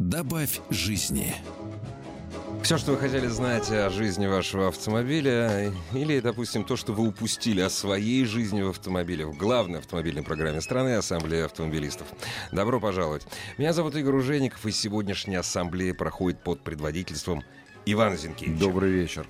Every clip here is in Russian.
Добавь жизни. Все, что вы хотели знать о жизни вашего автомобиля, или, допустим, то, что вы упустили о своей жизни в автомобиле, в главной автомобильной программе страны Ассамблея автомобилистов. Добро пожаловать. Меня зовут Игорь Ужеников, и сегодняшняя ассамблея проходит под предводительством Ивана Зинкевича. Добрый вечер.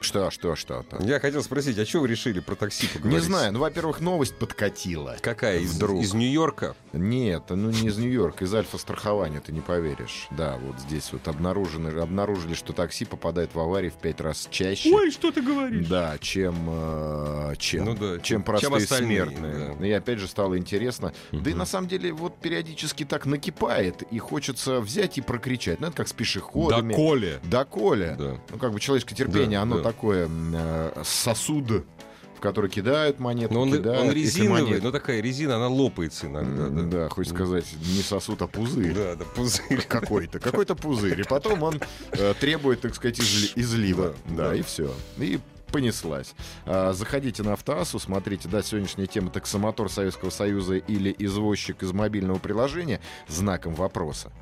Что, что, что? -то? Я хотел спросить, а что вы решили про такси поговорить? Не знаю. Ну, во-первых, новость подкатила. Какая? Из, Вдруг. из Нью-Йорка? Нет, ну не из Нью-Йорка, из Альфа-страхования, ты не поверишь. Да, вот здесь вот обнаружены, обнаружили, что такси попадает в аварии в пять раз чаще. Ой, что ты говоришь? Да, чем, э, чем, Ну да, чем чем простые остальные, смертные. да. И опять же стало интересно. Да и на самом деле вот периодически так накипает, и хочется взять и прокричать. Ну, это как с пешеходами. Коля. Доколе. Да. Ну, как бы человеческое терпение, Да, оно да. Такое э, сосуд, в который кидают монету, Но он, кидают. он резиновый, монет- но такая резина, она лопается иногда. Да, да, хочется сказать, не сосуд, а пузырь. да, да, пузырь. Какой-то, какой-то пузырь. И потом он э, требует, так сказать, изли- излива. Да, Да, да. и все. И понеслась. А, заходите на Автоассу, смотрите, да, сегодняшняя тема таксомотор Советского Союза или извозчик из мобильного приложения знаком вопроса.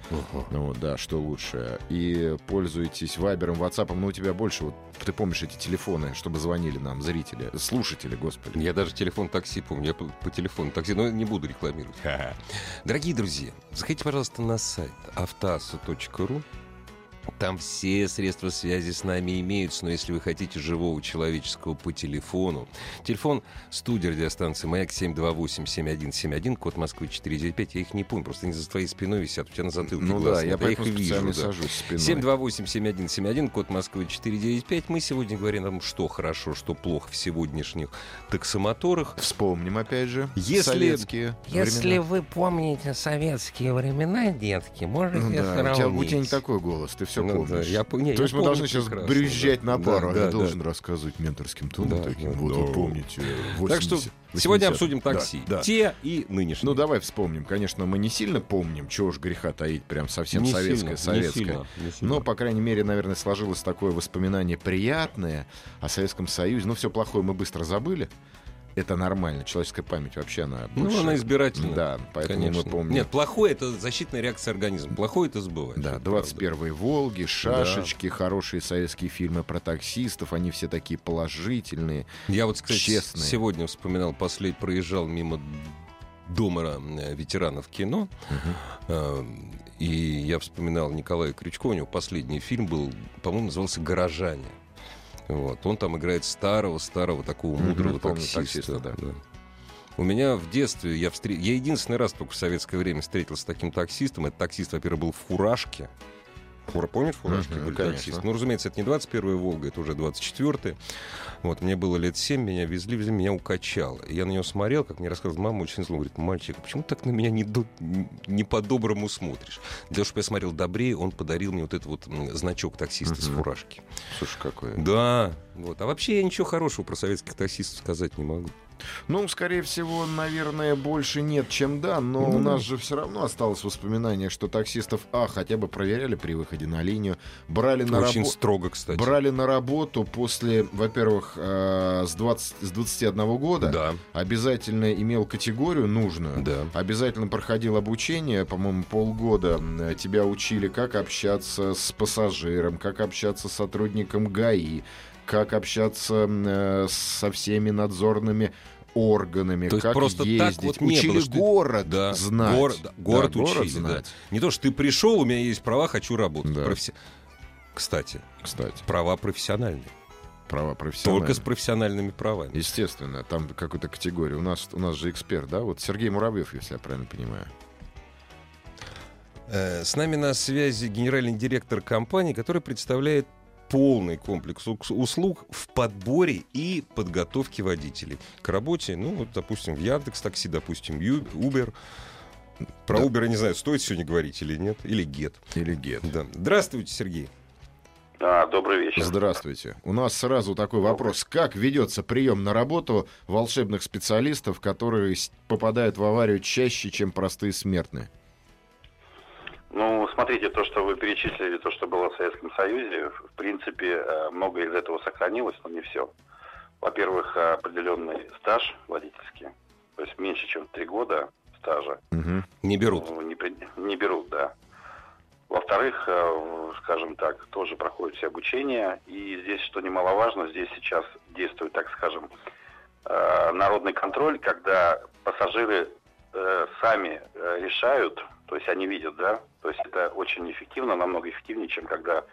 Ну вот, да, что лучше. И пользуйтесь Вайбером, Ватсапом, но у тебя больше, вот ты помнишь эти телефоны, чтобы звонили нам зрители, слушатели, господи. Я даже телефон такси помню, я по, по телефону такси, но не буду рекламировать. Дорогие друзья, заходите, пожалуйста, на сайт автоаса.ру. Там все средства связи с нами имеются, но если вы хотите живого человеческого по телефону, телефон студия радиостанции «Маяк» 728-7171, код Москвы 495, я их не помню, просто они за твоей спиной висят, у тебя на затылке Ну глаз да, нет, я их вижу, да. сажусь спиной. 728-7171, код Москвы 495. Мы сегодня говорим о том, что хорошо, что плохо в сегодняшних таксомоторах. Вспомним, опять же, Если- советские Если времена. вы помните советские времена, детки, можете Ну да, у тебя, сравнить. у тебя не такой голос, ты все Ну помнишь. да, я не, То я есть мы должны сейчас прекрасно, брюзжать да. на пару, Да, а да, я да. должен рассказывать менторским тоном Да, таким. да, вот да. вы помните, Так что 80, сегодня 80. обсудим Да, такси. да. Те и нынешние. Ну давай вспомним. Конечно, мы не сильно помним, чего уж греха таить, прям совсем Не советское, сильно, не советское. сильно, не сильно. Но, по крайней мере, наверное, сложилось такое воспоминание приятное о Советском Союзе. Ну, все плохое мы быстро забыли. Это нормально. Человеческая память вообще, она Ну, больше- она избирательна. Да, поэтому Конечно. мы помним. Нет, плохое это защитная реакция организма. Плохое это забывать. Да, Это 21 Волги, шашечки, хорошие советские фильмы про таксистов, они все такие положительные. Я вот, кстати, Честные. сегодня вспоминал, послед проезжал мимо дома э, ветеранов кино. Э, И я вспоминал Николая Крючкова, у него последний фильм был, по-моему, назывался «Горожане». Вот. Он там играет старого-старого такого мудрого помню таксиста. таксиста, да. У меня в детстве, я, встр... я единственный раз только в советское время встретился с таким таксистом. Этот таксист, во-первых, был в фуражке. Фура, помнишь, фуражки Мгм, были таксисты? Ну, разумеется, это не 21-я «Волга», это уже 24-я. Вот, мне было лет 7, меня везли, везли, меня укачало. Я на него смотрел, как мне рассказывала мама, очень зло. Говорит, мальчик, а почему ты так на меня не, до- не по-доброму смотришь? Для того, чтобы я смотрел добрее, он подарил мне вот этот вот значок таксиста с Мгм. фуражки. Слушай, какое. Да, вот. А вообще я ничего хорошего про советских таксистов сказать не могу. Ну, скорее всего, наверное, больше нет, чем да, но у нас же все равно осталось воспоминание, что таксистов, а, хотя бы проверяли при выходе на линию, брали на Очень работу. строго, кстати. Брали на работу после, во-первых, э, с, 20, с 21 года. Да, Обязательно имел категорию нужную. да. Обязательно проходил обучение, по-моему, полгода тебя учили, как общаться с пассажиром, как общаться с сотрудником ГАИ, как общаться э, со всеми надзорными органами, То как просто так ездить. вот не учили было, что- город Да, знать. Город, да, город Да, учили, да. знать. Не то, что ты пришел, у меня есть права, хочу работать. Да. Професси- Кстати, Кстати, права профессиональные. права профессиональные. Только с профессиональными правами. Естественно, там какой-то категория. У нас, у нас же эксперт, да? Вот Сергей Муравьев, если я правильно понимаю. Э, С нами на связи генеральный директор компании, который представляет полный комплекс услуг в подборе и подготовке водителей к работе. Ну, вот, допустим, в Яндекс Такси, допустим, Uber. Про Да. Uber, я не знаю, стоит сегодня говорить или нет, или Get. Или гет. Да. Здравствуйте, Сергей. А, добрый вечер. Здравствуйте. У нас сразу такой вопрос. Как ведется прием на работу волшебных специалистов, которые попадают в аварию чаще, чем простые смертные? Ну, смотрите, то, что вы перечислили, то, что было в Советском Союзе, в принципе, э, многое из этого сохранилось, но не все. Во-первых, э, определенный стаж водительский, то есть меньше, чем три года стажа, Мгм. Не берут. ну, не, при- не берут, да. Во-вторых, э, скажем так, тоже проходит все обучение. И здесь, что немаловажно, здесь сейчас действует, так скажем, народный контроль, когда пассажиры сами решают, то есть они видят, да, то есть это очень эффективно, намного эффективнее, чем когда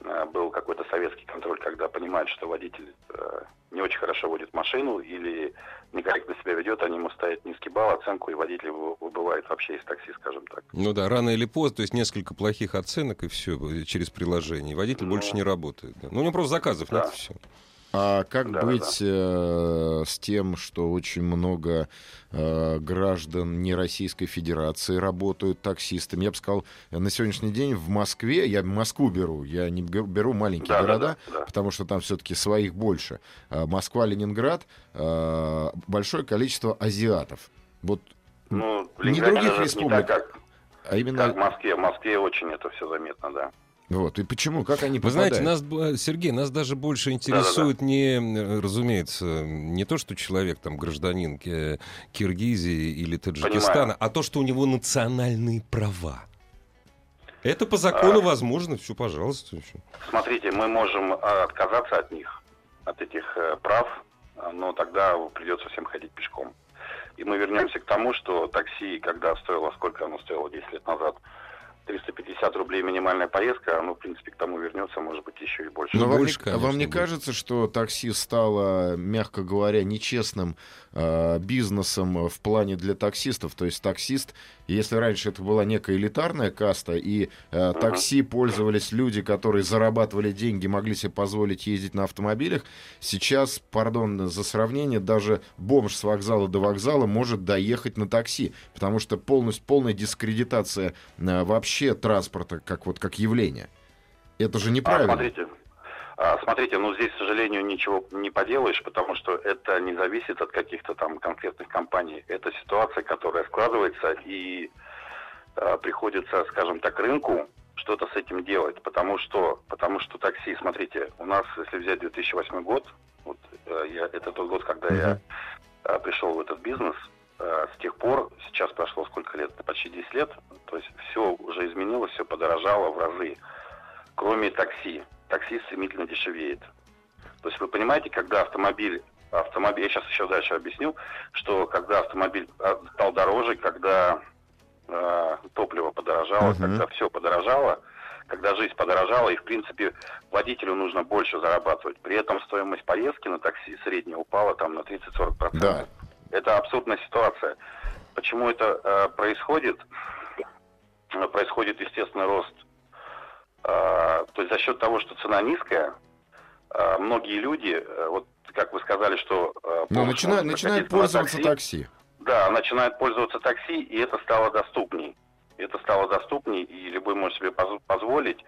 э, был какой-то советский контроль, когда понимают, что водитель э, не очень хорошо водит машину или некорректно себя ведет, они ему ставят низкий балл, оценку, и водитель вы- выбывает вообще из такси, скажем так. Ну да, рано или поздно, то есть несколько плохих оценок и все через приложение. Водитель Ну. больше не работает. да. Ну, у него просто заказов нет, Да. и все. А как Да, быть э, с тем, что очень много э, граждан не Российской Федерации работают таксистами? Я бы сказал, на сегодняшний день в Москве, я Москву беру, я не бе- беру маленькие Да, да, города, да, да. потому что там все-таки своих больше. А Москва, Ленинград, э, большое количество азиатов. Вот, Ну, Не других республик. Не так, как, а именно... как в Москве. В Москве очень это все заметно, да. Вот, и почему? Как они Вы попадают? знаете, нас, б- Сергей, нас даже больше интересует не, м, разумеется, не то, что человек там гражданин Ки- Киргизии или Таджикистана, Понимаю. а то, что у него национальные права. Это по закону А. возможно, все, пожалуйста. всё. Смотрите, мы можем э, отказаться от них, от этих э, прав, э, но тогда придется всем ходить пешком. И мы вернемся к тому, что такси, когда стоило, сколько оно стоило 10 лет назад, 350 рублей минимальная поездка, оно, в принципе, к тому вернется, может быть, еще и больше. Но Ну, вам, больше, не, конечно, вам не больше. кажется, что такси стало, мягко говоря, нечестным э, бизнесом в плане для таксистов? То есть таксист, если раньше это была некая элитарная каста, и э, такси пользовались люди, которые зарабатывали деньги, могли себе позволить ездить на автомобилях, сейчас, пардон за сравнение, даже бомж с вокзала до вокзала может доехать на такси, потому что полностью, полная дискредитация э, вообще транспорта как, вот, как явление. Это же А, неправильно. смотрите, а, смотрите, ну здесь, к сожалению, ничего не поделаешь, потому что это не зависит от каких-то там конкретных компаний. Это ситуация, которая складывается, и а, приходится, скажем так, рынку что-то с этим делать. Потому что, потому что такси, смотрите, у нас, если взять 2008 год, вот, э, я, это тот год, когда я а, пришел в этот бизнес, а, с тех пор, сейчас прошло сколько лет, почти 10 лет, то есть все уже изменилось, все подорожало в разы кроме такси. Такси стремительно дешевеет. То есть вы понимаете, когда автомобиль, автомобиль, я сейчас еще дальше объясню, что когда автомобиль а, стал дороже, когда э, топливо подорожало, Мгм. когда все подорожало, когда жизнь подорожала, и в принципе водителю нужно больше зарабатывать. При этом стоимость поездки на такси средняя упала там на 30-40%. Да. Это абсурдная ситуация. Почему это э, происходит? Э, Происходит естественный рост. Э, то есть за счет того, что цена низкая, э, многие люди, э, вот как вы сказали, что... э, Ну, начинают, начинают прокатиться на пользоваться такси. такси. Да, начинают пользоваться такси, и это стало доступней. Это стало доступней, и любой может себе поз- позволить,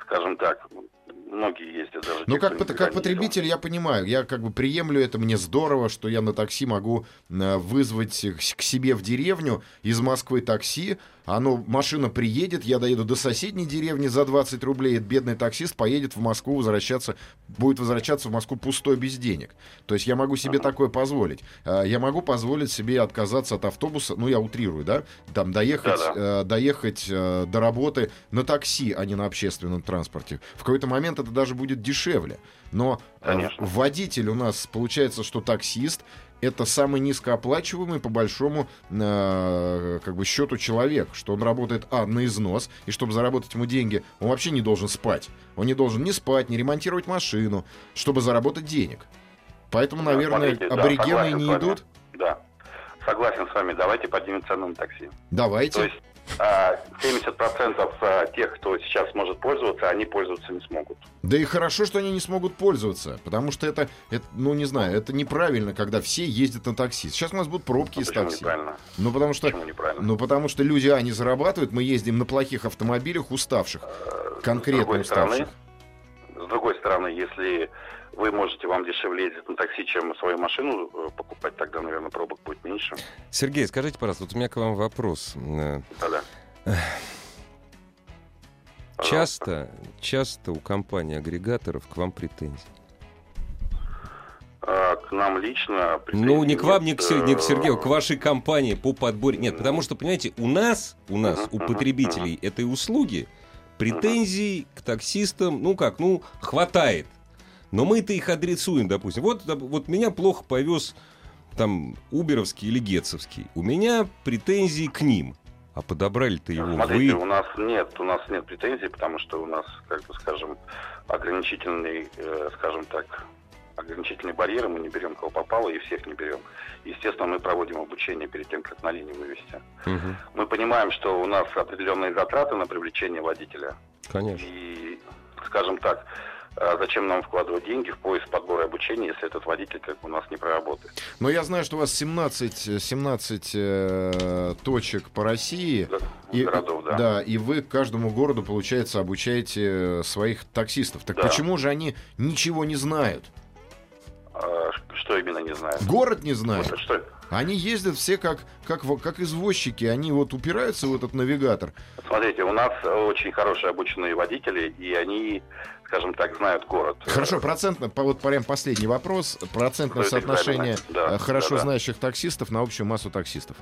скажем так, многие ездят даже. Ну, как, как потребитель я понимаю, я как бы приемлю это, мне здорово, что я на такси могу э, вызвать к себе в деревню из Москвы такси, оно, машина приедет, я доеду до соседней деревни за 20 рублей, этот бедный таксист поедет в Москву возвращаться, будет возвращаться в Москву пустой без денег. То есть я могу себе такое позволить. А, Я могу позволить себе отказаться от автобуса, ну, я утрирую, да, там доехать, Да-да. э, доехать э, до работы на такси, а не на общественном транспорте. В какой-то момент это даже будет дешевле. Но э, Конечно. водитель у нас получается, что таксист это самый низкооплачиваемый по большому э, как бы счету человек, что он работает а на износ и чтобы заработать ему деньги, он вообще не должен спать, он не должен ни спать, ни ремонтировать машину, чтобы заработать денег. Поэтому, Да, наверное, смотрите, да, аборигены согласен не идут. Да, согласен с вами. Давайте поднимем цену на такси. Давайте. То есть, 70% а, тех, кто сейчас может пользоваться, они пользоваться не смогут. Да и хорошо, что они не смогут пользоваться, потому что это, это ну не знаю, это неправильно, когда все ездят на такси. Сейчас у нас будут пробки Ну, из такси. Ну потому что, ну потому что люди, а, не зарабатывают, мы ездим на плохих автомобилях, уставших, конкретно С другой стороны, уставших. с другой стороны, если вы можете, вам дешевле ездить на такси, чем свою машину э, покупать, тогда, наверное, пробок будет меньше. Сергей, скажите, пожалуйста, вот у меня к вам вопрос. Да-да. Часто, часто у компаний агрегаторов к вам претензии. А, К нам лично... Ну, не к вам, не к, не к Сергею, э, к вашей компании по подбору. Нет, потому что, понимаете, у нас, у нас, у потребителей этой услуги претензий к таксистам, ну как, ну, хватает. Но мы-то их адресуем, допустим. Вот, вот меня плохо повез там уберовский или гетцевский. У меня претензии к ним. А подобрали-то его Смотрите, вы. у нас нет, у нас нет претензий, потому что у нас, как бы, скажем, ограничительный, э, скажем так, ограничительные барьеры, мы не берем кого попало и всех не берем. Естественно, мы проводим обучение перед тем, как на линию вывести. Мгм, Мы понимаем, что у нас определенные затраты на привлечение водителя. Конечно. И, скажем так, зачем нам вкладывать деньги в поиск подбора и обучения, если этот водитель как у нас не проработает? Но я знаю, что у вас 17, э, 17 э, точек по России. Да, городов, да. и вы к каждому городу, получается, обучаете э, своих таксистов. Так Да. почему же они ничего не знают? А, что именно не знаю. Город не знает. Вот Что, Они ездят все как, как, как извозчики, они вот упираются в этот навигатор. Смотрите, у нас очень хорошие обученные водители, и они, скажем так, знают город. Хорошо, процентно, вот прям последний вопрос. Процентное Стоит соотношение. Да, э, хорошо да, да. знающих таксистов на общую массу таксистов.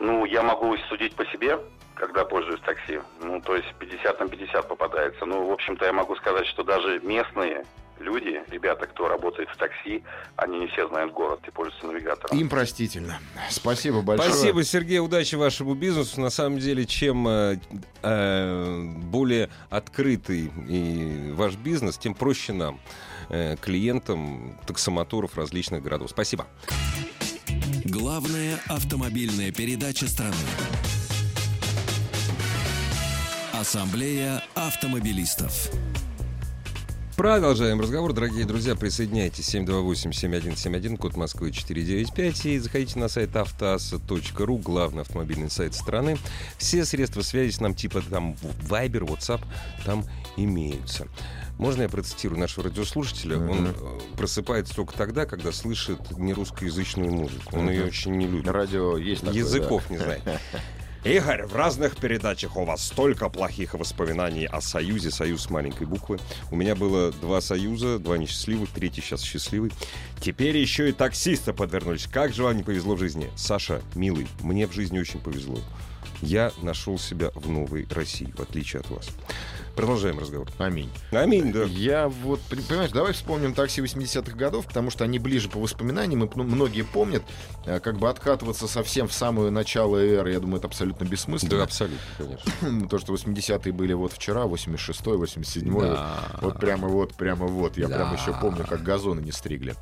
Ну, я могу судить по себе, когда пользуюсь такси. Ну, то есть 50 на 50 попадается. Ну, в общем-то, я могу сказать, что даже местные люди, ребята, кто работает в такси, они не все знают город и пользуются навигатором. Им простительно. Спасибо большое. Спасибо, Сергей, удачи вашему бизнесу. На самом деле, чем э, э, более открытый и ваш бизнес, тем проще нам, э, клиентам таксомоторов различных городов. Спасибо. Главная автомобильная передача страны. Ассамблея автомобилистов. Продолжаем разговор, дорогие друзья. Присоединяйтесь 728-7171, код Москвы 495. И заходите на сайт автоаса.ру, главный автомобильный сайт страны. Все средства связи с нам, типа там Viber, WhatsApp, там имеются. Можно я процитирую нашего радиослушателя? Он э, просыпается только тогда, когда слышит нерусскоязычную музыку. Он ее очень не любит. Радио есть такое, Языков не знает. Игорь, в разных передачах у вас столько плохих воспоминаний о Союзе, Союз с маленькой буквы. У меня было два Союза, два несчастливых, третий сейчас счастливый. Теперь еще и таксисты подвернулись. Как же вам не повезло в жизни? Саша, милый, мне в жизни очень повезло. Я нашел себя в новой России, в отличие от вас. Продолжаем разговор. да. Аминь. Аминь, да. Я вот, понимаешь, давай вспомним такси 80-х годов, потому что они ближе по воспоминаниям, и многие помнят, э, как бы откатываться совсем в самое начало эры, я думаю, это абсолютно бессмысленно. Да, абсолютно, конечно. То, что 80-е были вот вчера, 86-й, 87-й, вот, вот прямо вот, прямо вот, я прям еще помню, как газоны не стригли.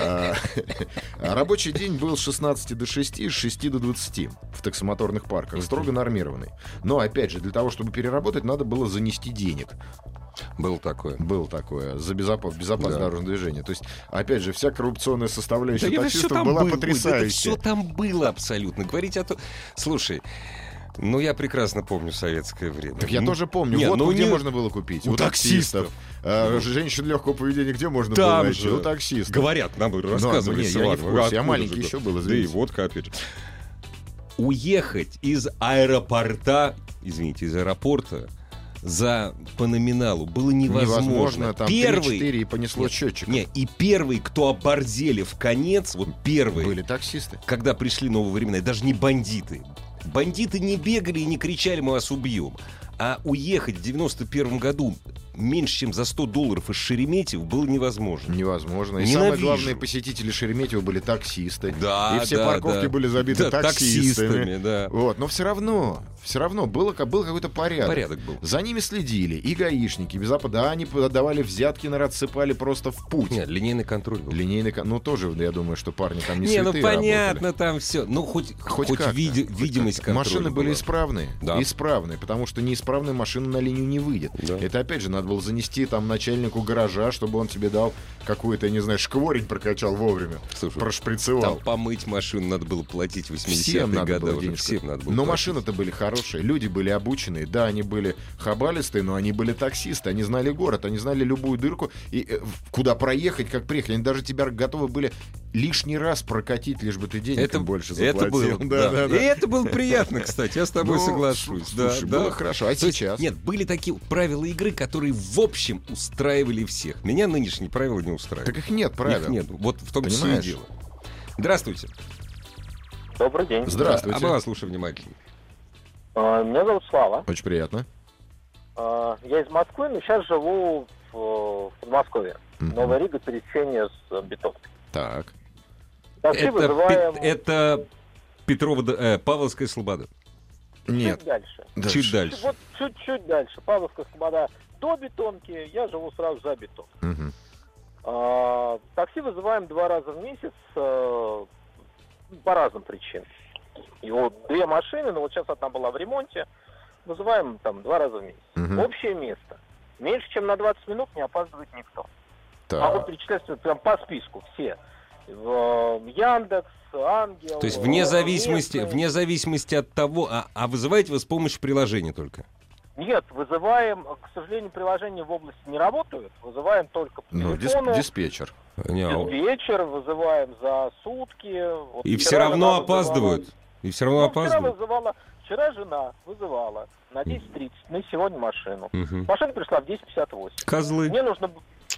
А, а Рабочий день был с 16 до 6, с 6 до 20 в таксомоторных парках, строго нормированный. Но, опять же, для того, чтобы переработать, надо было занести денег. Было такое. Было такое, за безопас- безопасное Да. дорожное движение. То есть, опять же, вся коррупционная составляющая Да таксистов была было, ой, да Это потрясающая. все там было абсолютно. Говорить о том... Слушай, ну я прекрасно помню советское время. Так я Ну, тоже помню. не, вот ну где не- можно было купить. у У, таксистов. А, женщин легкого поведения где можно было Там найти? же. У таксистов. Говорят, нам ну, рассказывали не, с я не в курсе, я маленький же, еще был, Да и извините. водка, опять же. Уехать из аэропорта, извините, из аэропорта за по номиналу было невозможно. Невозможно, там первый, 3-4 и понесло Нет, счетчик. не, и первый, кто оборзели в конец, вот первый, Были таксисты. когда пришли новые времена, и даже не бандиты. Бандиты не бегали и не кричали, мы вас убьем. А уехать в 91 году меньше, чем за 100 долларов из Шереметьево было невозможно. Невозможно. И Ненавижу. самое главное, посетители Шереметьево были таксисты. Да, И все да, парковки да. были забиты Да, таксистами. таксистами, да. Вот, но все равно, все равно было, ка- был какой-то порядок. Порядок был. За ними следили и гаишники, безопа- да, они давали взятки, наверное, отсыпали просто в путь. Нет, линейный контроль был. Линейный, кон- ну тоже, я думаю, что парни там не, Не, ну понятно, работали. там все. Ну, хоть, хоть, Хоть, как-то, види- видимость контроля Машины были была. исправные. Да. Исправные, потому что неисправная машина на линию не выйдет. Да. Это опять же надо было занести там начальнику гаража, чтобы он тебе дал какую-то, я не знаю, шкворень прокачал вовремя. Слушай, прошприцевал. Там помыть машину надо было платить в 80-е Всем надо годы. было уже всем надо было Но машины-то были хорошие, люди были обученные. Да, они были хабалистые, но они были таксисты. Они знали город, они знали любую дырку и э, куда проехать, как приехать. Они даже тебя готовы были лишний раз прокатить, лишь бы ты денег Это, им больше это заплатил. было, Да, да, И да. это было приятно, кстати, я с тобой Ну, соглашусь. слушай, да, да. было хорошо. А То есть, сейчас? нет, были такие правила игры, которые в общем устраивали всех. Меня нынешние правила не устраивают. Так их нет правил. Их нет. Вот в том все и дело. Здравствуйте. Добрый день. Здравствуйте. А мы вас слушаем внимательно. А, Меня зовут Слава. Очень приятно. А, Я из Москвы, но сейчас живу в, в Подмосковье. Мгм. Новая Рига, пересечение с э, бетонкой. Так. Такси Это, вызываем Пет- это Петрова, э, Павловская Слобода. Нет. чуть дальше. Чуть дальше. Вот чуть-чуть дальше. Павловская Слобода до бетонки, я живу сразу за бетон. Мгм. А, Такси вызываем два раза в месяц э, по разным причинам. И вот две машины, но вот сейчас одна была в ремонте, вызываем там два раза в месяц. Мгм. Общее место. Меньше, чем на 20 минут не опаздывает никто. Могу Так. перечислять прям по списку все. В, э, Яндекс, Ангел. То есть вне э, зависимости, вне зависимости от того, а, а вызываете вы с помощью приложения только? Нет, вызываем, к сожалению, приложения в области не работают. Вызываем только по Ну, дис- телефону. диспетчер. Не, а- Вечер вызываем за сутки. Вот И вчера все равно жена вызывала- опаздывают. И все равно Ну, вчера опаздывают. вызывала, вчера жена вызывала на 10.30, на сегодня машину. Мгм. Машина пришла в 10.58. Козлы. Мне нужно,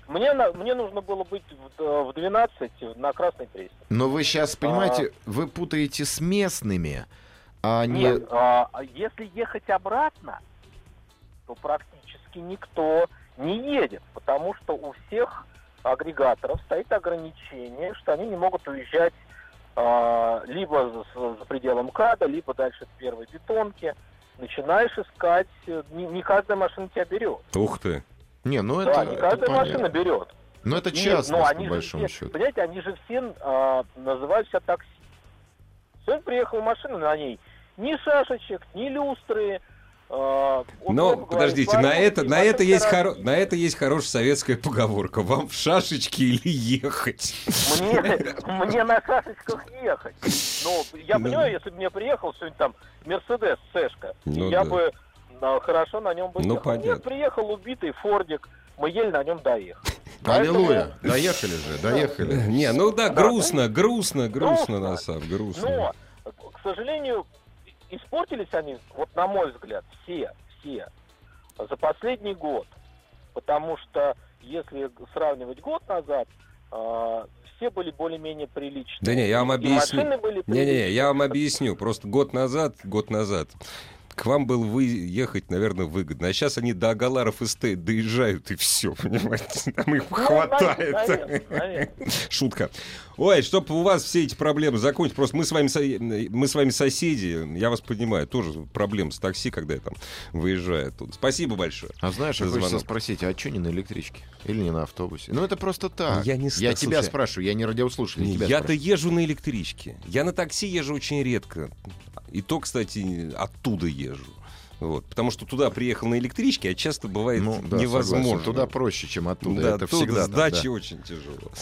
мне, на- мне нужно было быть в, э, в 12 на Красной Пресне. Но вы сейчас, понимаете, вы путаете с местными, а не... Нет, а, а если ехать обратно, то практически никто не едет, потому что у всех агрегаторов стоит ограничение, что они не могут уезжать а, либо за, за пределом КАДа, либо дальше к первой бетонке. Начинаешь искать, э, не, не каждая машина тебя берет. Ух ты. Не, ну да, это, не это каждая понятно. машина берет. Но это И, частность, ну, они по большому все, счету. Понимаете, они же все а, называют себя такси. Сегодня приехала машина, на ней ни шашечек, ни люстры. Вот, Но подождите, на это, на это есть хоро- на это есть хорошая советская поговорка. Вам в шашечки или ехать? Мне, мне на шашечках ехать. Ну, я Ну. понимаю, если бы мне приехал сегодня там Мерседес Сэшка, Ну я да. бы а, хорошо на нем бы Ну, ехал. понятно. Нет, приехал убитый Фордик, мы еле на нем доехали. Поэтому- Аллилуйя. Доехали же, доехали. Не, ну да, Да, грустно, грустно, грустно Грустно. на самом деле, грустно. Но, к сожалению, испортились они, вот на мой взгляд, все, все за последний год. Потому что, если сравнивать год назад, а, все были более-менее приличные. Да не, я вам объясню. были Не-не-не, приличные. я вам объясню. Просто год назад, год назад к вам было вы ехать, наверное, выгодно. А сейчас они до Агаларов и Стейт доезжают, и все, понимаете? Там их Ну, хватает. наверное, наверное. Шутка. Ой, чтобы у вас все эти проблемы закончить, просто мы с вами, мы с вами соседи, я вас понимаю, тоже проблем с такси, когда я там выезжаю оттуда. Спасибо большое. А знаешь, За хочется спросить, а что не на электричке? Или не на автобусе? Ну, это просто так. Я не Я тебя спрашиваю, я не радиослушатель, тебя Я-то спрашиваю. езжу на электричке. Я на такси езжу очень редко. И то, кстати, оттуда езжу. Вот. Потому что туда приехал на электричке, а часто бывает Ну, да, невозможно. согласен. Туда проще, чем оттуда. Да, это всегда с так, дачи да. очень тяжело.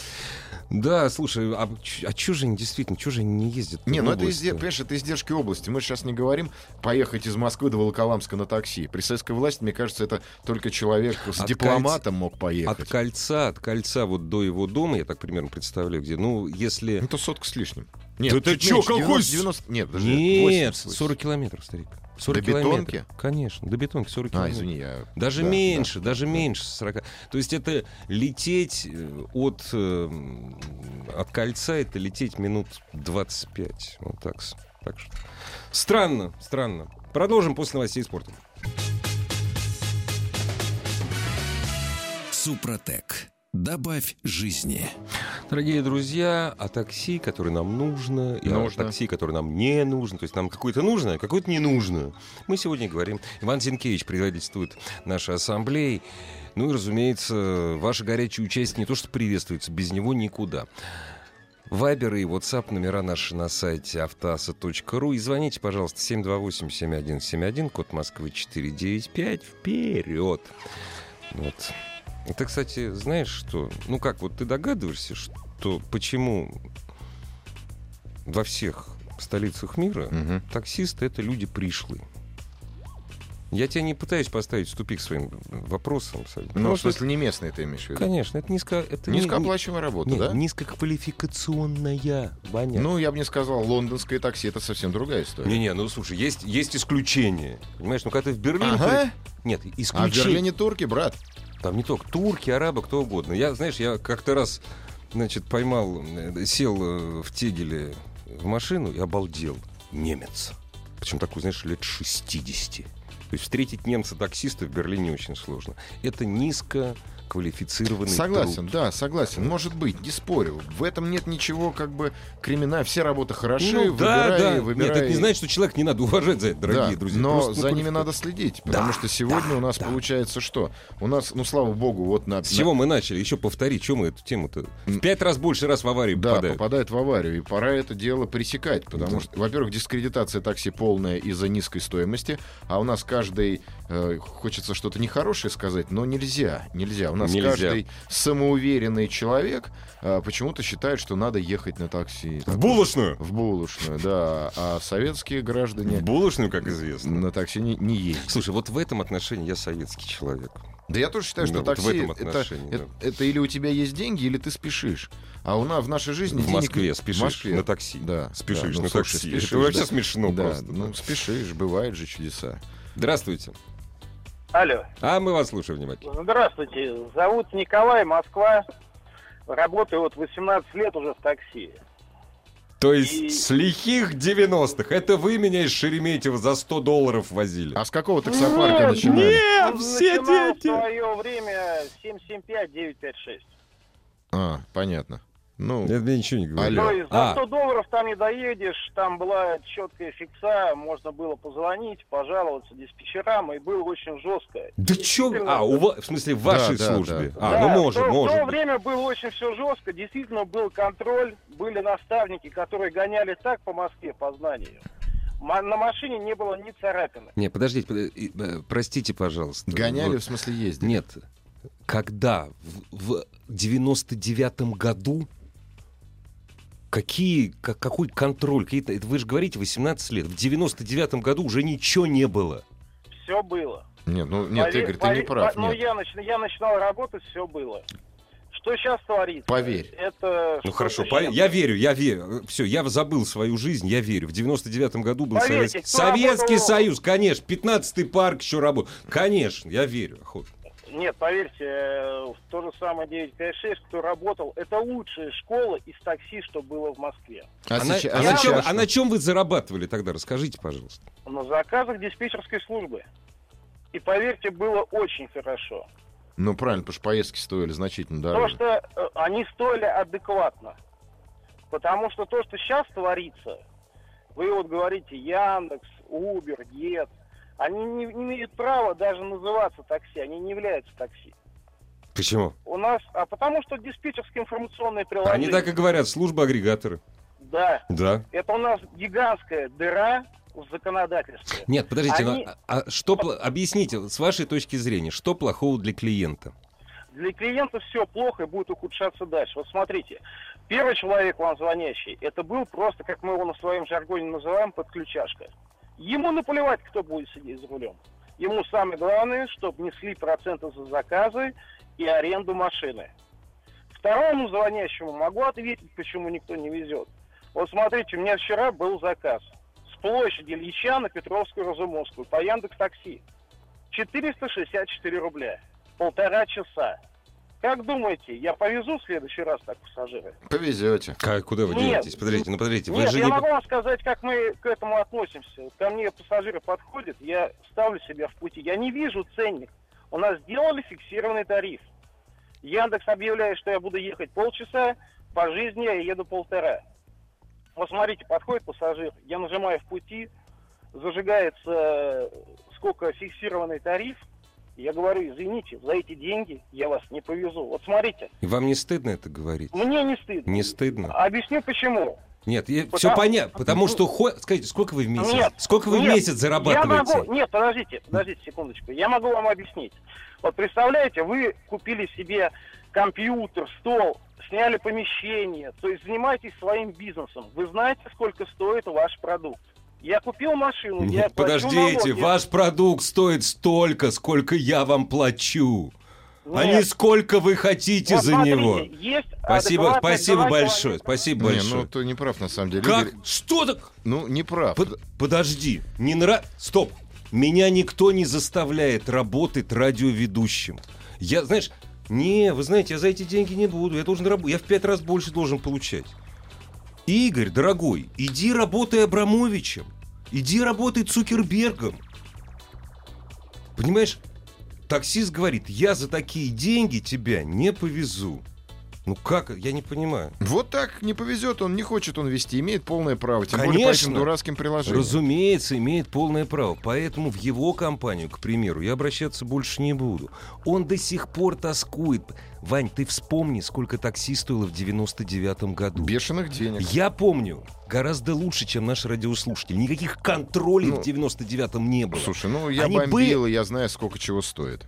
Да, слушай, а, а чё же они действительно, чё же они не ездят? Не, ну это, изде- понимаешь, это издержки области. Мы сейчас не говорим поехать из Москвы до Волоколамска на такси. При советской власти, мне кажется, это только человек с От дипломатом мог От поехать. кольца, от кольца вот до его дома, я так примерно представляю, где, ну, если... Ну, то сотка с лишним. Да ты чё, колхоз? 90, 90 нет, подожди, Нет, 80 будет. 40 километров, старик. 40 До километров. бетонки? Конечно, до бетонки 40 А, километров. извини, я... Даже да, меньше, да, даже да. меньше 40. То есть это лететь э, от, э, от кольца, это лететь минут 25. Вот так. так что. Странно, странно. Продолжим после новостей спорта. Супротек. Добавь жизни. Дорогие друзья, о такси, которое нам нужно, и Нужно. о такси, которое нам не нужно, то есть нам какое-то нужно, а какое-то не нужно. Мы сегодня говорим. Иван Зинкевич предводительствует нашей ассамблеи. Ну и, разумеется, ваше горячее участие не то что приветствуется, без него никуда. Вайбер и WhatsApp номера наши на сайте автоаса.ру. И звоните, пожалуйста, 728-7171, код Москвы 495. Вперед! Вот. Это, кстати, знаешь что? Ну как, вот ты догадываешься, что почему во всех столицах мира Мгм. таксисты — это люди пришлые? Я тебя не пытаюсь поставить в тупик своим вопросом. Ну, в Потому что смысле, не местные ты имеешь в виду? Конечно, это низко... Это не- Низкооплачиваемая работа, не- да? Низкоквалификационная, Ваня. Ну, я бы не сказал, лондонское такси это совсем другая история. Не-не, ну слушай, есть, есть исключения. Понимаешь, ну когда ты в Берлин... Ага. при- Нет, А в. Берлине турки, брат. Там не только турки, арабы, кто угодно. Я, знаешь, я как-то раз, значит, поймал, э, сел э, в Тегеле в машину и обалдел. Немец. Причем такой, знаешь, лет 60. То есть встретить немца-таксиста в Берлине очень сложно. Это низко квалифицированный Согласен, труд. да, согласен. Может быть, не спорю. В этом нет ничего как бы криминального. Все работы хороши, Ну, да, выбирай, да. выбирай. Нет, это не значит, что человек не надо уважать за это, дорогие Да, друзья. Но Просто, ну, за ними надо следить, потому Да, что сегодня да, у нас да. получается что? У нас, ну слава богу, вот на, С чего мы начали? Еще повторить, чем мы эту тему-то? В пять раз больше раз в аварии Да, попадают. попадает в аварию. И пора это дело пресекать. Потому что, во-первых, дискредитация такси полная из-за низкой стоимости. А у нас каждый... э, хочется что-то нехорошее сказать, но нельзя. Нельзя. У нас Нельзя. каждый самоуверенный человек э, почему-то считает, что надо ехать на такси. В булочную! В булочную, да. А советские граждане В булочную, как известно. на такси не, не ездят. Слушай, вот в этом отношении я советский человек. Да я тоже считаю, что Да, вот в такси этом это, отношении, это, да. это или у тебя есть деньги, или ты спешишь. А у нас в нашей жизни В денег- Москве в спешишь Москве. на такси. Да, Спешишь да, ну, на слушай, такси. спешишь, Это вообще да. смешно да, просто. ну спешишь, бывают же чудеса. Здравствуйте. Алло. А мы вас слушаем внимательно. Здравствуйте. Зовут Николай, Москва. Работаю вот 18 лет уже в такси. То есть И- с лихих 90-х это вы меня из Шереметьево за 100 долларов возили? А с какого таксопарка начинали? Нет, все Начинал в дети! свое время 775-956. А, понятно. Ну, Это мне ничего не говорит. То есть за А. 100 долларов там не доедешь, там была четкая фикса, можно было позвонить, пожаловаться диспетчерам, и было очень жестко. Да чё? А, у вас, в смысле, в вашей Да, да, службе? да. А, да, ну может, то, может. В то время было очень все жестко, действительно был контроль, были наставники, которые гоняли так по Москве, по знанию. На машине не было ни царапины. Не, подождите, под- э, простите, пожалуйста. гоняли, Вот. в смысле ездили? Нет. Когда? В, в 99-м году? Какие, как- какой контроль? Какие-то, это вы же говорите 18 лет. В 99-м году уже ничего не было. Все было. Нет, ну нет, Поверь- Игорь, ты не поверь- прав. по- Ну, я, нач- я начинал работать, все было. Что сейчас творится? Поверь. Это Ну хорошо, по- я верю, я верю. Все, я забыл свою жизнь, я верю. В 99-м году был Поверьте, Советский, кто Советский работал- Союз, конечно. 15-й парк еще работал. Конечно, я верю. охотно. Нет, поверьте, э, то же самое 956, кто работал, это лучшая школа из такси, что было в Москве. А, А, на, сейчас- а а на чем, сейчас а на чем вы зарабатывали тогда? Расскажите, пожалуйста. На заказах диспетчерской службы. И поверьте, было очень хорошо. Ну правильно, потому что поездки стоили значительно Потому дороже. что э, они стоили адекватно. Потому что то, что сейчас творится, вы вот говорите Яндекс, Убер, Гет, они не, не имеют права даже называться такси, они не являются такси. Почему? У нас, а потому что диспетчерские информационные приложения. Они так и говорят, служба агрегаторы. Да, Да. это у нас гигантская дыра в законодательстве. Нет, подождите, Они- ну, а, а что объясните, с вашей точки зрения, что плохого для клиента? Для клиента все плохо и будет ухудшаться дальше. Вот смотрите, первый человек вам звонящий, это был просто, как мы его на своем жаргоне называем, подключашка. Ему наплевать, кто будет сидеть за рулем. Ему самое главное, чтобы несли проценты за заказы и аренду машины. Второму звонящему могу ответить, почему никто не везет. Вот смотрите, у меня вчера был заказ с площади Ильича на Петровскую Разумовскую по Яндекс Такси. 464 рубля. Полтора часа. Как думаете, я повезу в следующий раз так пассажиры? Повезете. Как, куда вы Нет. денетесь? Подождите, ну подождите, вы Нет, же я не... могу вам сказать, как мы к этому относимся. Ко мне пассажиры подходят, я ставлю себя в пути. Я не вижу ценник. У нас сделали фиксированный тариф. Яндекс объявляет, что я буду ехать полчаса, по жизни я еду полтора. Вот смотрите, подходит пассажир, я нажимаю в пути, зажигается э, сколько фиксированный тариф, я говорю, извините, за эти деньги я вас не повезу. Вот смотрите. И вам не стыдно это говорить? Мне не стыдно. Не стыдно? Объясню почему. Нет, я, потому... все понятно, потому что, хо... скажите, сколько вы в месяц? Нет, сколько вы нет, в месяц зарабатываете? Я могу... Нет, подождите, подождите секундочку. Я могу вам объяснить. Вот представляете, вы купили себе компьютер, стол, сняли помещение, то есть занимаетесь своим бизнесом. Вы знаете, сколько стоит ваш продукт. Я купил машину, я Подождите, ваш продукт стоит столько, сколько я вам плачу. Нет. А не сколько вы хотите вот за смотрите, него. Есть спасибо, спасибо большое, спасибо большое. Не, ну ты не прав на самом деле. Как? Игорь... Что так? Ну не прав. Под... Подожди, не нрав... Стоп. Меня никто не заставляет работать радиоведущим. Я, знаешь, не, вы знаете, я за эти деньги не буду. Я должен работать. Я в пять раз больше должен получать. Игорь, дорогой, иди работай Абрамовичем. Иди работай Цукербергом. Понимаешь, таксист говорит, я за такие деньги тебя не повезу. Ну как? Я не понимаю. Вот так не повезет, он не хочет он вести, имеет полное право. Тем Конечно, более по этим дурацким приложениям. Разумеется, имеет полное право. Поэтому в его компанию, к примеру, я обращаться больше не буду. Он до сих пор тоскует. Вань, ты вспомни, сколько такси стоило в 99-м году. Бешеных денег. Я помню. Гораздо лучше, чем наш радиослушатель. Никаких контролей ну, в 99-м не было. Слушай, ну я Они бомбил, и я знаю, сколько чего стоит.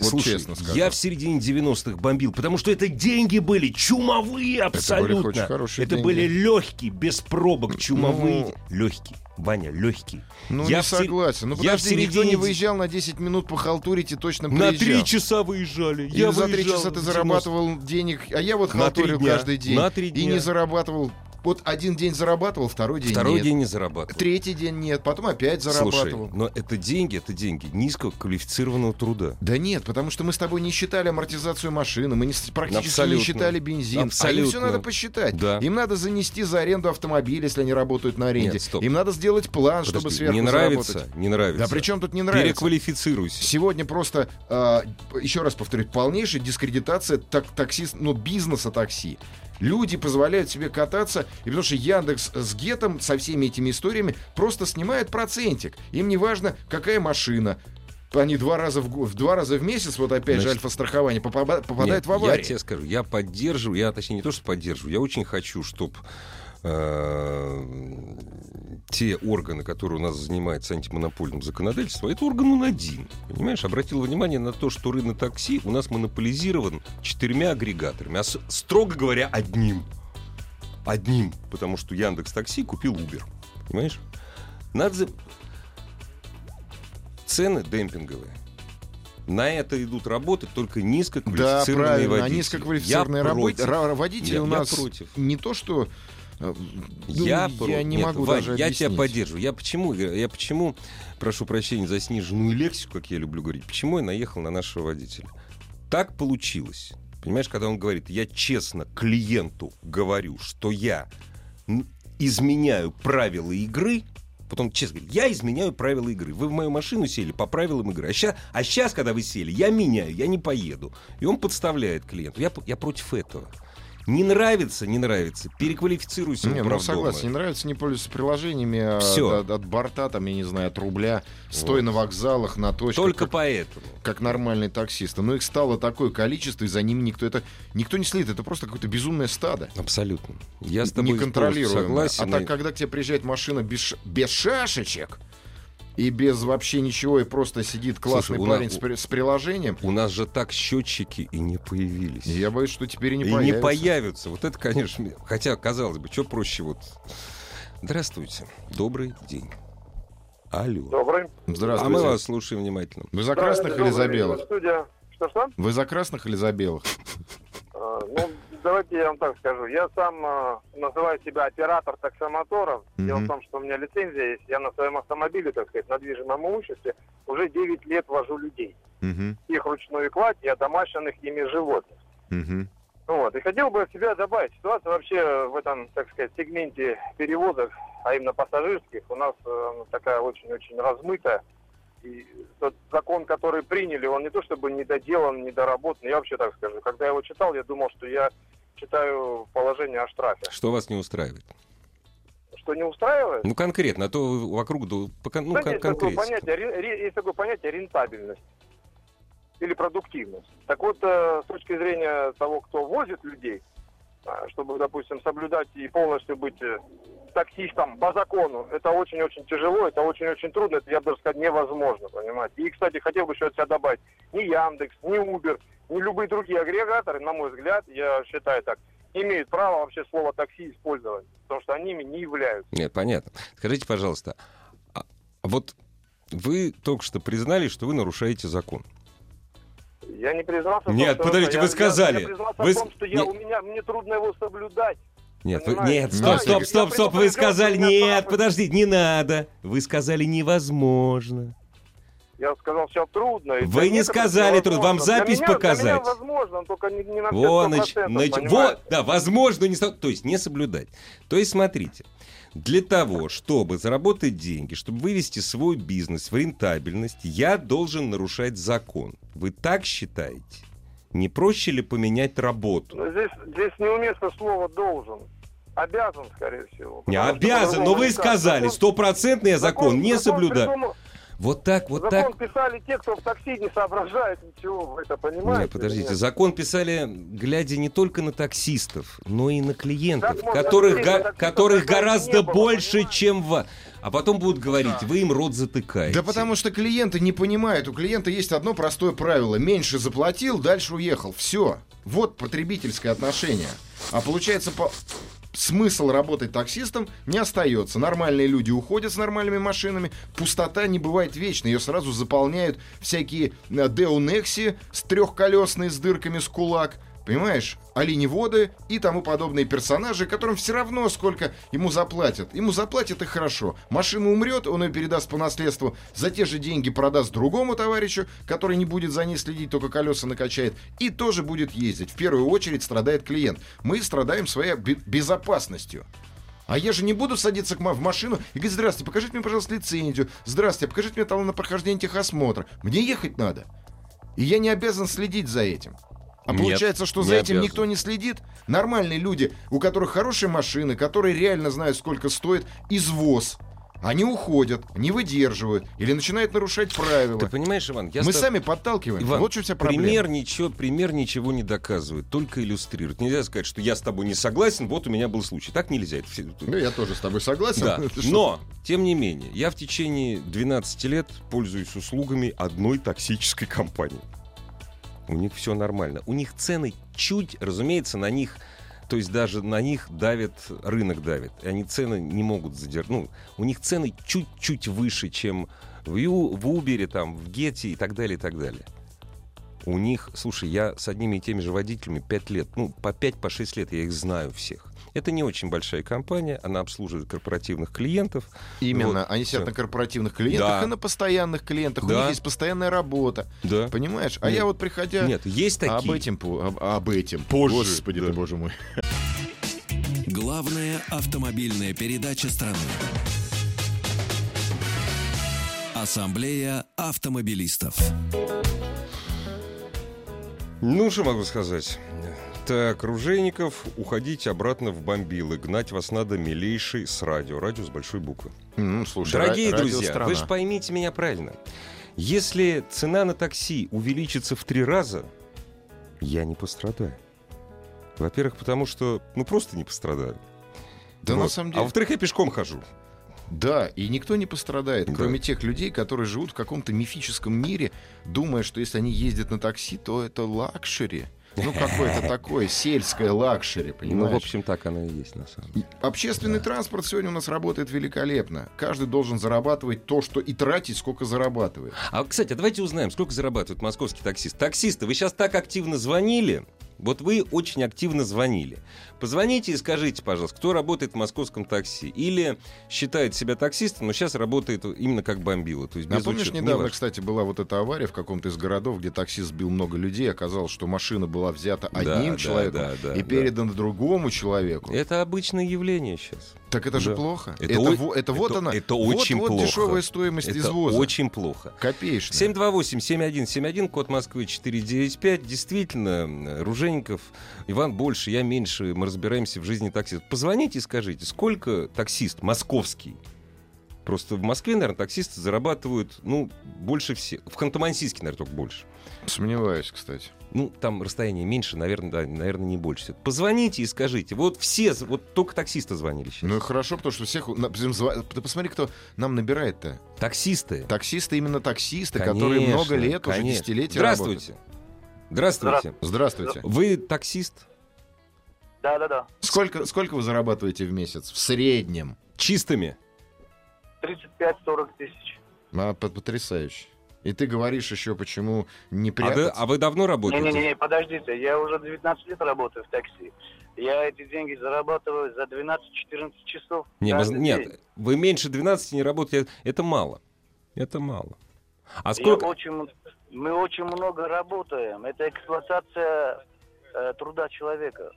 Вот Слушай, честно скажу. я в середине 90-х бомбил, потому что это деньги были чумовые абсолютно. Это были, очень хорошие это деньги. были легкие, без пробок, чумовые. Ну... Легкие. Ваня, легкий. Ну, я не согласен. Ну, я в середине... никто не выезжал на 10 минут по халтурить и точно приезжал. На 3 часа выезжали. Или я за 3 часа ты зарабатывал денег, а я вот халтурил каждый день. На 3 дня. И не зарабатывал вот один день зарабатывал, второй день Второй нет. день не зарабатывал. Третий день нет, потом опять зарабатывал. Слушай, но это деньги, это деньги низкоквалифицированного труда. Да нет, потому что мы с тобой не считали амортизацию машины, мы не, практически Абсолютно. не считали бензин. Абсолютно. А им все надо посчитать. Да. Им надо занести за аренду автомобиля, если они работают на аренде. Нет, стоп. Им надо сделать план, Подожди, чтобы сверху Не нравится? Заработать. Не нравится. Да при чем тут не нравится? Переквалифицируйся. Сегодня просто, э, еще раз повторю, полнейшая дискредитация так, таксист, ну, бизнеса такси. Люди позволяют себе кататься, и потому что Яндекс с Гетом, со всеми этими историями, просто снимает процентик. Им не важно, какая машина, они два раза в, в два раза в месяц, вот опять Значит, же альфа-страхование, попадают нет, в аварию. Я тебе скажу, я поддерживаю, я точнее не то, что поддерживаю, я очень хочу, чтобы те органы, которые у нас занимаются антимонопольным законодательством, это орган он один. Понимаешь, обратил внимание на то, что рынок такси у нас монополизирован четырьмя агрегаторами, а строго говоря, одним. Одним, потому что Яндекс Такси купил Uber. Понимаешь? Надо... Цены демпинговые. На это идут работать только низкоквалифицированные да, правильно. водители. А низкоквалифицированные работы, водители я, у нас я против. не то что ну, я, я не Нет, могу Вань, даже я тебя поддерживаю. Я почему, я почему, прошу прощения за сниженную лексику, как я люблю говорить, почему я наехал на нашего водителя? Так получилось. Понимаешь, когда он говорит, я честно клиенту говорю, что я изменяю правила игры, потом честно говорит, я изменяю правила игры. Вы в мою машину сели по правилам игры. А сейчас, а сейчас когда вы сели, я меняю, я не поеду. И он подставляет клиенту. Я, я против этого. Не нравится, не нравится. Переквалифицируйся. Не, ну согласен, не нравится, не пользуйся приложениями Все. От, от борта, там, я не знаю, от рубля. Стой вот. на вокзалах, на точках. Только как, поэтому. Как нормальные таксисты. Но их стало такое количество, и за ними никто это никто не следит. Это просто какое-то безумное стадо. Абсолютно. Я с тобой не контролирую. Согласен. А так, когда к тебе приезжает машина без, без шашечек, и без вообще ничего, и просто сидит классный Слушай, парень нас, с, с приложением. У нас же так счетчики и не появились. Я боюсь, что теперь и не и появятся. не появятся. Вот это, конечно, хотя, казалось бы, что проще вот... Здравствуйте. Добрый день. Алло. Добрый. Здравствуйте. А мы вас слушаем внимательно. Вы за красных или за белых? Что-что? Вы за красных или за белых? А, ну, давайте я вам так скажу. Я сам э, называю себя оператор таксомоторов. Mm-hmm. Дело в том, что у меня лицензия есть. Я на своем автомобиле, так сказать, на движимом имуществе уже 9 лет вожу людей. Mm-hmm. Их ручную кладь и одомашенных ими животных. Mm-hmm. Вот. И хотел бы себя добавить. Ситуация вообще в этом, так сказать, сегменте перевозок, а именно пассажирских, у нас э, такая очень-очень размытая. И тот закон, который приняли, он не то чтобы недоделан, недоработан. Я вообще так скажу. Когда я его читал, я думал, что я читаю положение о штрафе. Что вас не устраивает? Что не устраивает? Ну, конкретно, а то вокруг, ну, Знаете, есть, такое конкретно. понятие, есть такое понятие рентабельность или продуктивность. Так вот, э, с точки зрения того, кто возит людей, а, чтобы, допустим, соблюдать и полностью быть таксистом по закону, это очень-очень тяжело, это очень-очень трудно, это, я бы даже сказать, невозможно, понимаете. И, кстати, хотел бы еще от себя добавить, ни Яндекс, ни Uber, ни любые другие агрегаторы, на мой взгляд, я считаю так, имеют права вообще слово такси использовать, потому что они ими не являются. Нет, понятно. Скажите, пожалуйста, а вот вы только что признали, что вы нарушаете закон. Я не признался том, Нет, что- подождите, я- вы я- сказали. Я, признался Вы в том, что я, не- у меня, мне трудно его соблюдать. Нет, вы- нет, стоп, стоп, стоп, стоп, вы сказали, меня нет, подождите, не надо. Вы сказали невозможно. Я сказал, все трудно. И Вы для не сказали трудно. Вам Для запись меня- Для показать? меня возможно, только не, не на все Вот, 100%, нач- нач- вот, да, возможно, не то есть не соблюдать. То есть смотрите, для того, чтобы заработать деньги, чтобы вывести свой бизнес в рентабельность, я должен нарушать закон. Вы так считаете? Не проще ли поменять работу? Но здесь, здесь неуместно слово «должен». Обязан, скорее всего. Не обязан, но вы сказали, Закон- стопроцентный я закон не соблюдаю. придумал- Вот так, вот закон так. писали те, кто в такси не соображает ничего, вы это понимаете? Нет, подождите, нет? закон писали, глядя не только на таксистов, но и на клиентов, Как которых, на таксистов которых гораздо было, больше, понимаете? чем вас. А потом будут говорить, вы им рот затыкаете. Да потому что клиенты не понимают. У клиента есть одно простое правило. Меньше заплатил, дальше уехал. Все. Вот потребительское отношение. А получается, по... смысл работать таксистом не остается. Нормальные люди уходят с нормальными машинами. Пустота не бывает вечной. Ее сразу заполняют всякие э, Деонекси с трехколесные с дырками с кулак. Понимаешь? Оленеводы и тому подобные персонажи, которым все равно, сколько ему заплатят. Ему заплатят и хорошо. Машина умрет, он ее передаст по наследству, за те же деньги продаст другому товарищу, который не будет за ней следить, только колеса накачает, и тоже будет ездить. В первую очередь страдает клиент. Мы страдаем своей бе- безопасностью. А я же не буду садиться в машину и говорить, здравствуйте, покажите мне, пожалуйста, лицензию. Здравствуйте, покажите мне талон на прохождение техосмотра. Мне ехать надо. И я не обязан следить за этим. А Нет, получается, что не за этим обязан. никто не следит. Нормальные люди, у которых хорошие машины, которые реально знают, сколько стоит извоз. Они уходят, не выдерживают или начинают нарушать правила. Ты понимаешь, Иван, я Мы с тоб- сами подталкиваем. Иван, вот что у тебя проблема. пример ничего, пример ничего не доказывает, только иллюстрирует. Нельзя сказать, что я с тобой не согласен, вот у меня был случай. Так нельзя. Это все- Ну, я тоже с тобой согласен. Да. Но, тем не менее, я в течение 12 лет пользуюсь услугами одной токсической компании. У них все нормально. У них цены чуть, разумеется, на них, то есть даже на них давит, рынок давит. И они цены не могут задержать. Ну, у них цены чуть-чуть выше, чем в, Ю, в Uber, там, в Гете и так далее, и так далее. У них, слушай, я с одними и теми же водителями 5 лет, ну, по 5-6 по лет я их знаю всех. Это не очень большая компания, она обслуживает корпоративных клиентов. Именно. Вот, Они сидят всё. на корпоративных клиентах Да. и на постоянных клиентах. У Да. них есть постоянная работа. Да. Понимаешь? А Нет. я вот приходя... Нет, есть такие. Об этим, по- об, об этим. Позже, Господи да. ты, боже мой. Главная автомобильная передача страны. Ассамблея автомобилистов. Ну, что могу сказать? Так, Ружейников, уходите обратно в бомбилы. Гнать вас надо милейший с радио. Радио с большой буквы. Ну, слушай, Дорогие друзья, радиострана. вы же поймите меня правильно. Если цена на такси увеличится в три раза, я не пострадаю. Во-первых, потому что, ну, просто не пострадаю. Да на Вот. самом А деле... во-вторых, я пешком хожу. Да, и никто не пострадает, Да. кроме тех людей, которые живут в каком-то мифическом мире, думая, что если они ездят на такси, то это luxury. Ну, какое-то такое сельское luxury, Ну, в понимаешь? общем, так оно и есть, на самом деле. Общественный транспорт сегодня у нас работает великолепно. Каждый должен зарабатывать то, что и тратить, сколько зарабатывает. А, кстати, а давайте узнаем, сколько зарабатывает московский таксист. Таксисты, вы сейчас так активно звонили, вот вы очень активно звонили. Позвоните и скажите, пожалуйста, кто работает в московском такси. Или считает себя таксистом, но сейчас работает именно как бомбила. То есть без Напомнишь, учета- недавно, неважно. кстати, была вот эта авария в каком-то из городов, где таксист сбил много людей. Оказалось, что машина была взята Да, одним да, человеком да, да, и да. передана другому человеку. Это обычное явление сейчас. Так это же Да. плохо. Это Это, о- это вот это- она. это вот, очень вот плохо. дешевая стоимость Это извоза. очень плохо. Копеечная. 728-7171, код Москвы 495. Действительно, Ружеников, Иван больше, я меньше. Мы разбираемся в жизни таксиста. Позвоните и скажите, сколько таксист московский? Просто в Москве, наверное, таксисты зарабатывают, ну, больше всех. В Ханты-Мансийске, наверное, только больше. Сомневаюсь, кстати. Ну, там расстояние меньше, наверное, да, наверное, не больше. Позвоните и скажите. Вот все, вот только таксисты звонили сейчас. Ну и хорошо, потому что всех... Ты посмотри, кто нам набирает-то. Таксисты. Таксисты именно таксисты, Конечно, которые много лет, уже конечно. десятилетия Здравствуйте. Здравствуйте. работают. Здравствуйте. Вы таксист? Да, да, да. Сколько, сколько вы зарабатываете в месяц? В среднем. Чистыми? 35-40 тысяч. А, по- потрясающе. И ты говоришь еще, почему не А вы, прятаться. а вы давно работаете? Не-не-не, подождите, я уже 19 лет работаю в такси. Я эти деньги зарабатываю за 12-14 часов. Не, мы- нет, вы меньше 12 не работаете. Это мало. Это мало. А Я сколько... очень мы очень много работаем. Это эксплуатация э, труда человека.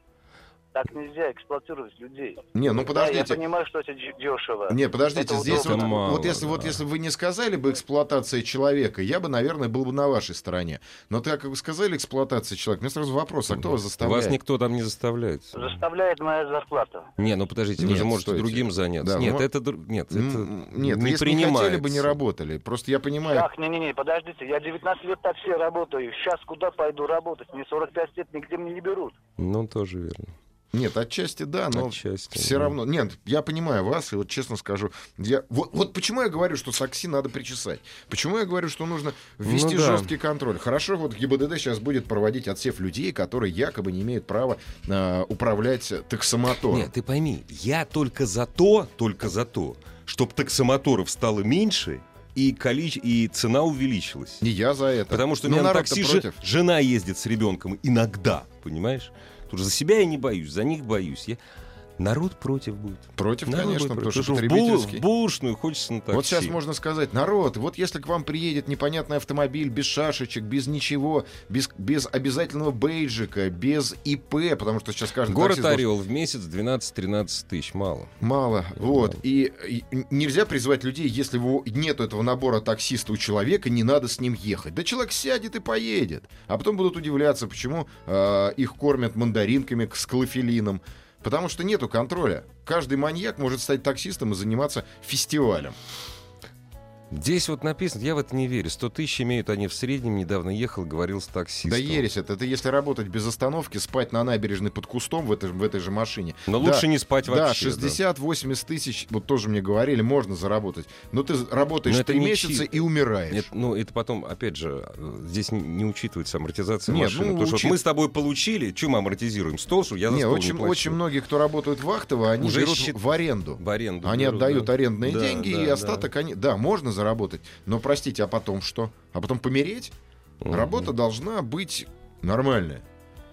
Так нельзя эксплуатировать людей. Не, ну Да, я подождите. понимаю, что это дешево. Не, подождите, Это здесь удобно. вот, Мало, вот если вот да. если вы не сказали бы эксплуатация человека, я бы, наверное, был бы на вашей стороне. Но так как вы сказали эксплуатация человека, у меня сразу вопрос: а кто вас заставляет? Вас никто там не заставляет. Заставляет моя зарплата. Не, ну подождите, вы Нет, же можете стойте. другим заняться. Да, нет, вы мо- это... Нет, это Нет, не если не хотели бы, не работали. Просто я понимаю. Ах, не-не-не, подождите, я 19 лет такси работаю. Сейчас куда пойду работать? Мне 45 лет, нигде мне не берут. Ну, тоже верно. Нет, отчасти да, но Отчасти, все да. равно. Нет, я понимаю вас, и вот честно скажу, я вот, вот почему я говорю, что такси надо причесать. Почему я говорю, что нужно ввести Ну да. жесткий контроль. Хорошо, вот ГИБДД сейчас будет проводить отсев людей, которые якобы не имеют права э, управлять таксомотором. Нет, ты пойми, я только за то, только за то, чтобы таксомоторов стало меньше и, количе... и цена увеличилась. Не я за это. Потому что у меня на такси против. жена ездит с ребенком иногда, понимаешь? Же за себя я не боюсь, за них боюсь. Я... Народ против будет. Против, Народ конечно, будет потому против. что в, бу- потребительский. в булочную хочется на такси. Вот сейчас можно сказать, народ, вот если к вам приедет непонятный автомобиль без шашечек, без ничего, без, без обязательного бейджика, без ИП, потому что сейчас каждый Город должен- Орел в месяц 12-13 тысяч, мало. Мало. Вот. И, и нельзя призывать людей, если нет этого набора таксиста у человека, не надо с ним ехать. Да человек сядет и поедет. А потом будут удивляться, почему э, их кормят мандаринками с клофелином. Потому что нету контроля. Каждый маньяк может стать таксистом и заниматься фестивалем. Здесь вот написано, я в это не верю. 100 тысяч имеют они в среднем. Недавно ехал, говорил с таксистом. Да ересь это. Это если работать без остановки, спать на набережной под кустом в этой, в этой же машине. Но Да, лучше не спать Да, вообще. 60-80 тысяч, вот тоже мне говорили, можно заработать. Но ты работаешь Но это 3 не месяца чит. и умираешь. Это, ну, это потом, опять же, э, здесь не, учитывается амортизация Нет, машины. ну, потому что учит- вот мы с тобой получили, что мы амортизируем? Стол, что я за Не, стол очень, не плачу. очень многие, кто работают вахтово, они Уже берут счит- в аренду. В аренду Они берут, отдают да. арендные Да, деньги, да, и да. остаток они... Да, можно заработать, но, простите, а потом что? А потом помереть? Мгм. Работа должна быть нормальная.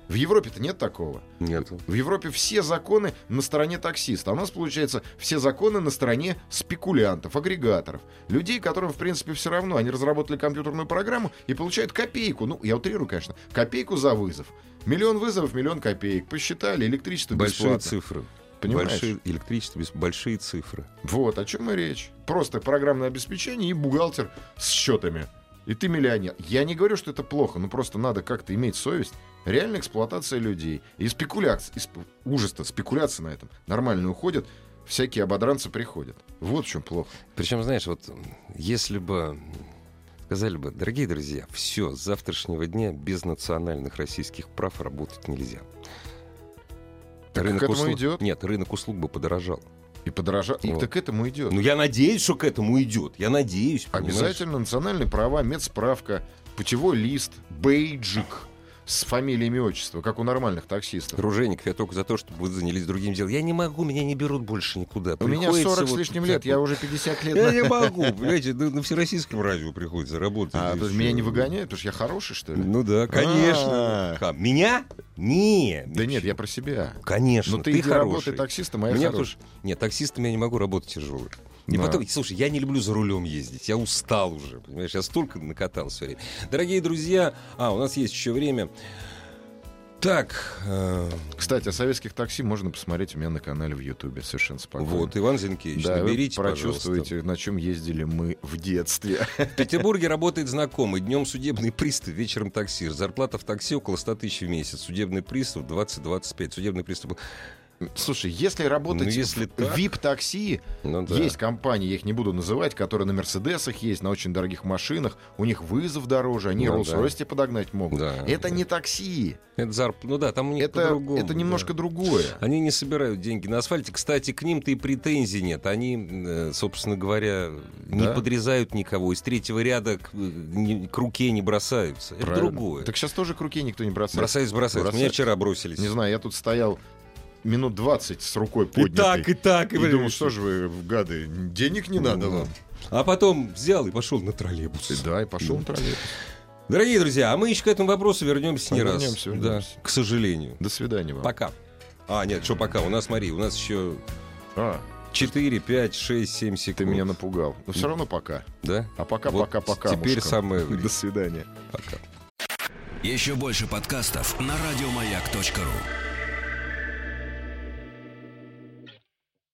В Европе-то нет такого. Нет. В Европе все законы на стороне таксиста. А у нас, получается, все законы на стороне спекулянтов, агрегаторов. Людей, которым, в принципе, все равно. Они разработали компьютерную программу и получают копейку. Ну, я утрирую, конечно. Копейку за вызов. Миллион вызовов, миллион копеек. Посчитали, электричество Большие бесплатно. цифры. Понимаешь? Большие, электричество, большие цифры. Вот о чем и речь. Просто программное обеспечение и бухгалтер с счетами. И ты миллионер. Я не говорю, что это плохо, но просто надо как-то иметь совесть. Реальная эксплуатация людей. И спекуляция. И сп- Ужас-то, спекуляция на этом. Нормально уходят, всякие ободранцы приходят. Вот в чем плохо. Причем, знаешь, вот если бы сказали бы, дорогие друзья, все, с завтрашнего дня без национальных российских прав работать нельзя. Так к этому услуг... идет. Нет, рынок услуг бы подорожал. И подорожа... И Вот. так к этому идет. Ну, я надеюсь, что к этому идет. Я надеюсь. понимаешь? Обязательно национальные права, медсправка, путевой лист, бейджик с фамилией, имя, отчество, как у нормальных таксистов. Ружеников, я только за то, чтобы вы занялись другим делом. Я не могу, меня не берут больше никуда. У меня Приходится 40 с вот лишним так лет, я уже 50 лет. Я не могу, понимаете, на, всероссийском радио приходится работать. А, то есть меня не выгоняют, потому что я хороший, что ли? Ну да, конечно. А. Ха, Меня? Не. Да нет, я про себя. Конечно, Ну ты, хороший. работай таксистом, а я хороший. Нет, таксистом я не могу работать тяжело. И Да. потом, слушай, я не люблю за рулем ездить. Я устал уже, понимаешь? Я столько накатал все время. Дорогие друзья, а, у нас есть еще время. Так, э, Кстати, о советских такси можно посмотреть у меня на канале в Ютубе совершенно спокойно. вот, Иван Зинкевич, да, наберите, вы пожалуйста. прочувствуете, на чем ездили мы в детстве. В Петербурге работает знакомый. Днем судебный пристав, вечером таксир. Зарплата в такси около 100 тысяч в месяц. Судебный пристав 20-25. Судебный пристав... Слушай, если работать Ну, если в так. VIP-такси, Ну да. есть компании, я их не буду называть, которые на Мерседесах есть, на очень дорогих машинах, у них вызов дороже, они Ну Rolls-Royce тебе подогнать могут. Да, это да. не такси, Это зарп... Ну да, там у них это, по-другому. это немножко да. другое. Они не собирают деньги на асфальте. Кстати, к ним-то и претензий нет. Они, э, собственно говоря, не Да? подрезают никого. Из третьего ряда к, э, не- к руке не бросаются. Это Правильно. другое. Так сейчас тоже к руке никто не бросает. Бросаются, бросаются. Меня вчера бросились. Не знаю, я тут стоял минут 20 с рукой И поднятой. так, и так. И и думал, что же вы, гады, денег не надо Ну, вам. А потом взял и пошел на троллейбус. И Да, и пошел на троллейбус. Дорогие друзья, а мы еще к этому вопросу вернемся не раз. Вернемся, Да, вернемся. к сожалению. До свидания вам. Пока. А, нет, что пока? У нас, смотри, у нас еще А, 4, 5, 6, 7 секунд. ты меня напугал. Но все равно пока. Да? А пока, Вот пока, пока. теперь мушка. самое время. До свидания. Пока. Еще больше подкастов на радиомаяк.ру.